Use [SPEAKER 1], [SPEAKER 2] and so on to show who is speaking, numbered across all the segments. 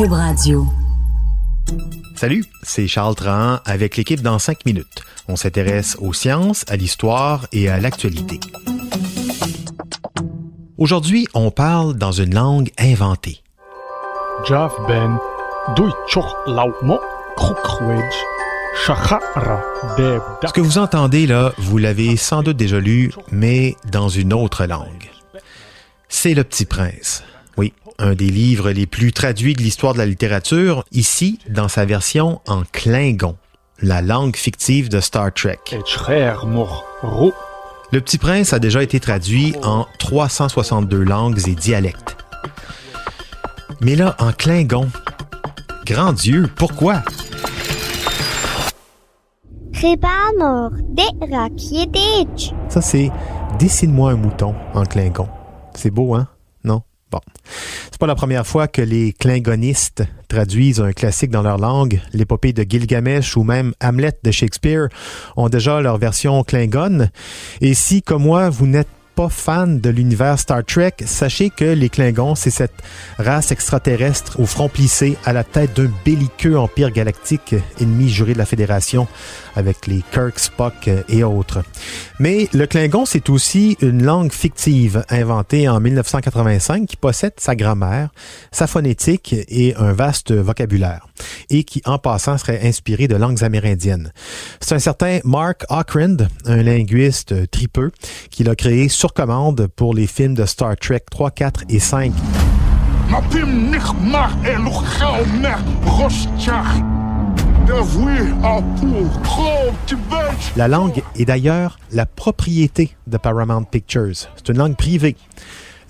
[SPEAKER 1] Cube Radio.
[SPEAKER 2] Salut, c'est Charles Tran avec l'équipe dans 5 minutes. On s'intéresse aux sciences, à l'histoire et à l'actualité. Aujourd'hui, on parle dans une langue inventée.
[SPEAKER 3] Ben,
[SPEAKER 2] Ce que vous entendez là, vous l'avez sans doute déjà lu, mais dans une autre langue. C'est Le Petit Prince. Un des livres les plus traduits de l'histoire de la littérature, ici dans sa version en Klingon, la langue fictive de Star Trek. Le Petit Prince a déjà été traduit en 362 langues et dialectes. Mais là, en Klingon, grand Dieu, pourquoi? Ça, c'est Dessine-moi un mouton en Klingon. C'est beau, hein? Bon. C'est pas la première fois que les klingonistes traduisent un classique dans leur langue. L'épopée de Gilgamesh ou même Hamlet de Shakespeare ont déjà leur version klingon. Et si, comme moi, vous n'êtes fan de l'univers Star Trek, sachez que les Klingons, c'est cette race extraterrestre au front plissé à la tête d'un belliqueux empire galactique ennemi juré de la Fédération avec les Kirk, Spock et autres. Mais le Klingon, c'est aussi une langue fictive inventée en 1985 qui possède sa grammaire, sa phonétique et un vaste vocabulaire et qui, en passant, serait inspiré de langues amérindiennes. C'est un certain Mark Ockrand, un linguiste tripeux, qui l'a créé sur commande pour les films de Star Trek 3, 4 et 5. La langue est d'ailleurs la propriété de Paramount Pictures. C'est une langue privée.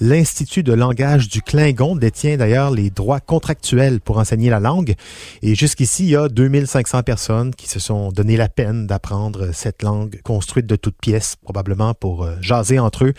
[SPEAKER 2] L'Institut de langage du Klingon détient d'ailleurs les droits contractuels pour enseigner la langue. Et jusqu'ici, il y a 2500 personnes qui se sont donné la peine d'apprendre cette langue construite de toutes pièces, probablement pour euh, jaser entre eux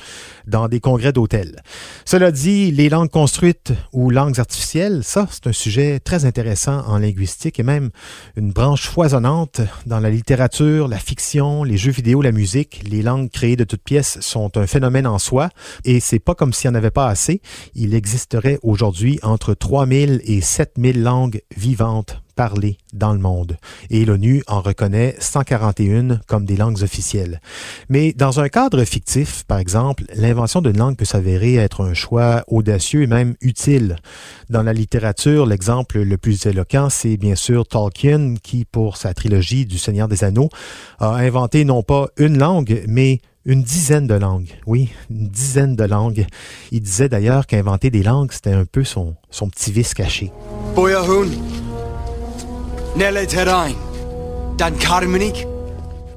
[SPEAKER 2] dans des congrès d'hôtels. Cela dit, les langues construites ou langues artificielles, ça, c'est un sujet très intéressant en linguistique et même une branche foisonnante dans la littérature, la fiction, les jeux vidéo, la musique. Les langues créées de toutes pièces sont un phénomène en soi et c'est pas comme si n'avait pas assez, il existerait aujourd'hui entre 3000 et 7000 langues vivantes parlées dans le monde. Et l'ONU en reconnaît 141 comme des langues officielles. Mais dans un cadre fictif, par exemple, l'invention d'une langue peut s'avérer être un choix audacieux et même utile. Dans la littérature, l'exemple le plus éloquent, c'est bien sûr Tolkien qui, pour sa trilogie du Seigneur des Anneaux, a inventé non pas une langue, mais une dizaine de langues, oui, une dizaine de langues. Il disait d'ailleurs qu'inventer des langues, c'était un peu son, son petit vice caché.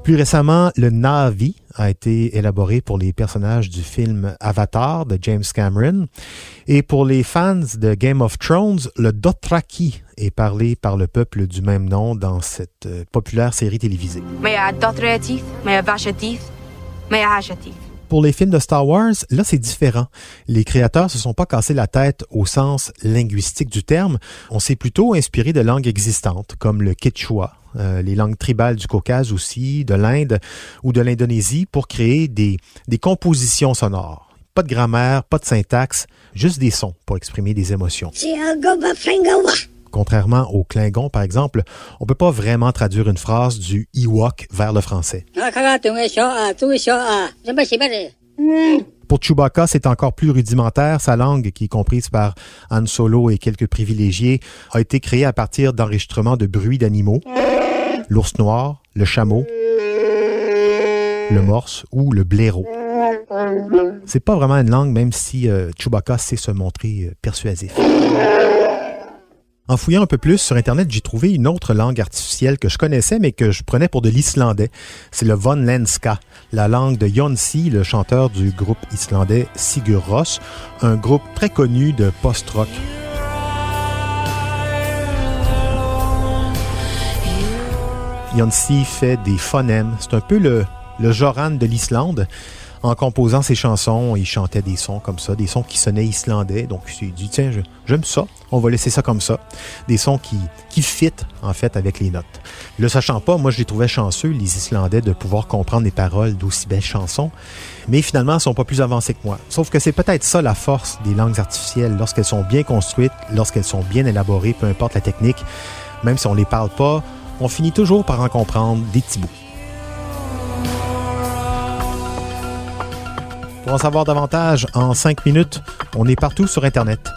[SPEAKER 2] Plus récemment, le Navi a été élaboré pour les personnages du film Avatar de James Cameron. Et pour les fans de Game of Thrones, le Dothraki est parlé par le peuple du même nom dans cette euh, populaire série télévisée. Pour les films de Star Wars, là, c'est différent. Les créateurs se sont pas cassés la tête au sens linguistique du terme. On s'est plutôt inspiré de langues existantes, comme le Quechua, euh, les langues tribales du Caucase aussi, de l'Inde ou de l'Indonésie, pour créer des, des compositions sonores. Pas de grammaire, pas de syntaxe, juste des sons pour exprimer des émotions. Contrairement au Klingon, par exemple, on peut pas vraiment traduire une phrase du Ewok vers le français. Pour Chewbacca, c'est encore plus rudimentaire. Sa langue, qui est comprise par Han Solo et quelques privilégiés, a été créée à partir d'enregistrements de bruits d'animaux. L'ours noir, le chameau, le morse ou le blaireau. C'est pas vraiment une langue, même si euh, Chewbacca sait se montrer euh, persuasif. En fouillant un peu plus sur Internet, j'ai trouvé une autre langue artificielle que je connaissais, mais que je prenais pour de l'islandais. C'est le Von Lenska, la langue de Jonsi, le chanteur du groupe islandais Sigur Rós, un groupe très connu de post-rock. Jonsi fait des phonèmes. C'est un peu le Joran de l'Islande. En composant ses chansons, il chantait des sons comme ça, des sons qui sonnaient islandais. Donc, il dit, tiens, j'aime ça, on va laisser ça comme ça. Des sons qui, qui fit, en fait, avec les notes. Le sachant pas, moi, je les trouvais chanceux, les Islandais, de pouvoir comprendre les paroles d'aussi belles chansons. Mais finalement, ils sont pas plus avancés que moi. Sauf que c'est peut-être ça la force des langues artificielles. Lorsqu'elles sont bien construites, lorsqu'elles sont bien élaborées, peu importe la technique, même si on les parle pas, on finit toujours par en comprendre des petits. Pour en savoir davantage, en 5 minutes, on est partout sur Internet.